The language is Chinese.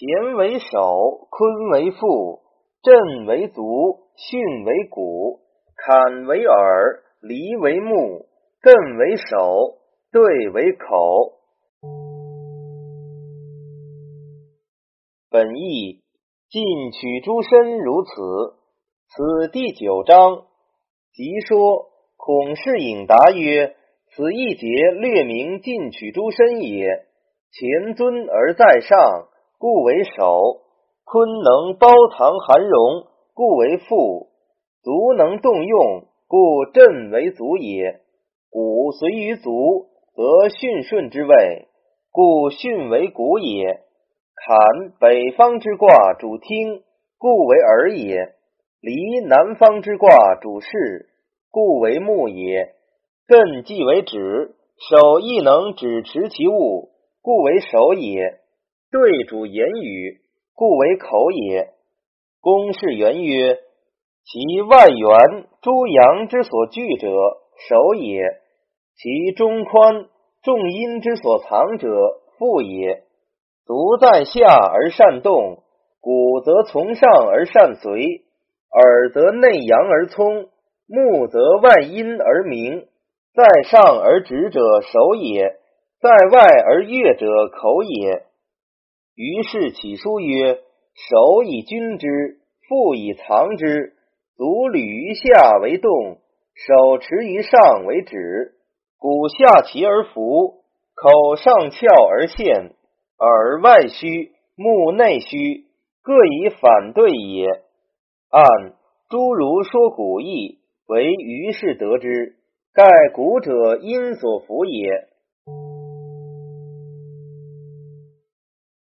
乾为首，坤为父，震为足，巽为骨，坎为耳，离为目，艮为手，兑为口。本义进取诸身如此。此第九章。即说孔氏引答曰：“此一节略明进取诸身也。前尊而在上，故为首；坤能包藏含容，故为父；足能动用，故震为足也。骨随于足，则巽顺之位，故巽为骨也。”坎北方之卦主听，故为耳也；离南方之卦主视，故为目也。艮既为止，手亦能止持其物，故为手也。对主言语，故为口也。公式圆曰：其外圆，诸阳之所聚者，手也；其中宽，众阴之所藏者，腹也。足在下而善动，骨则从上而善随，耳则内阳而聪，目则外阴而明。在上而直者手也，在外而悦者口也。于是起书曰：手以君之，腹以藏之。足履于下为动，手持于上为止。骨下齐而服，口上翘而陷。耳外虚，目内虚，各以反对也。按诸如说古义，为于是得之。盖古者因所服也。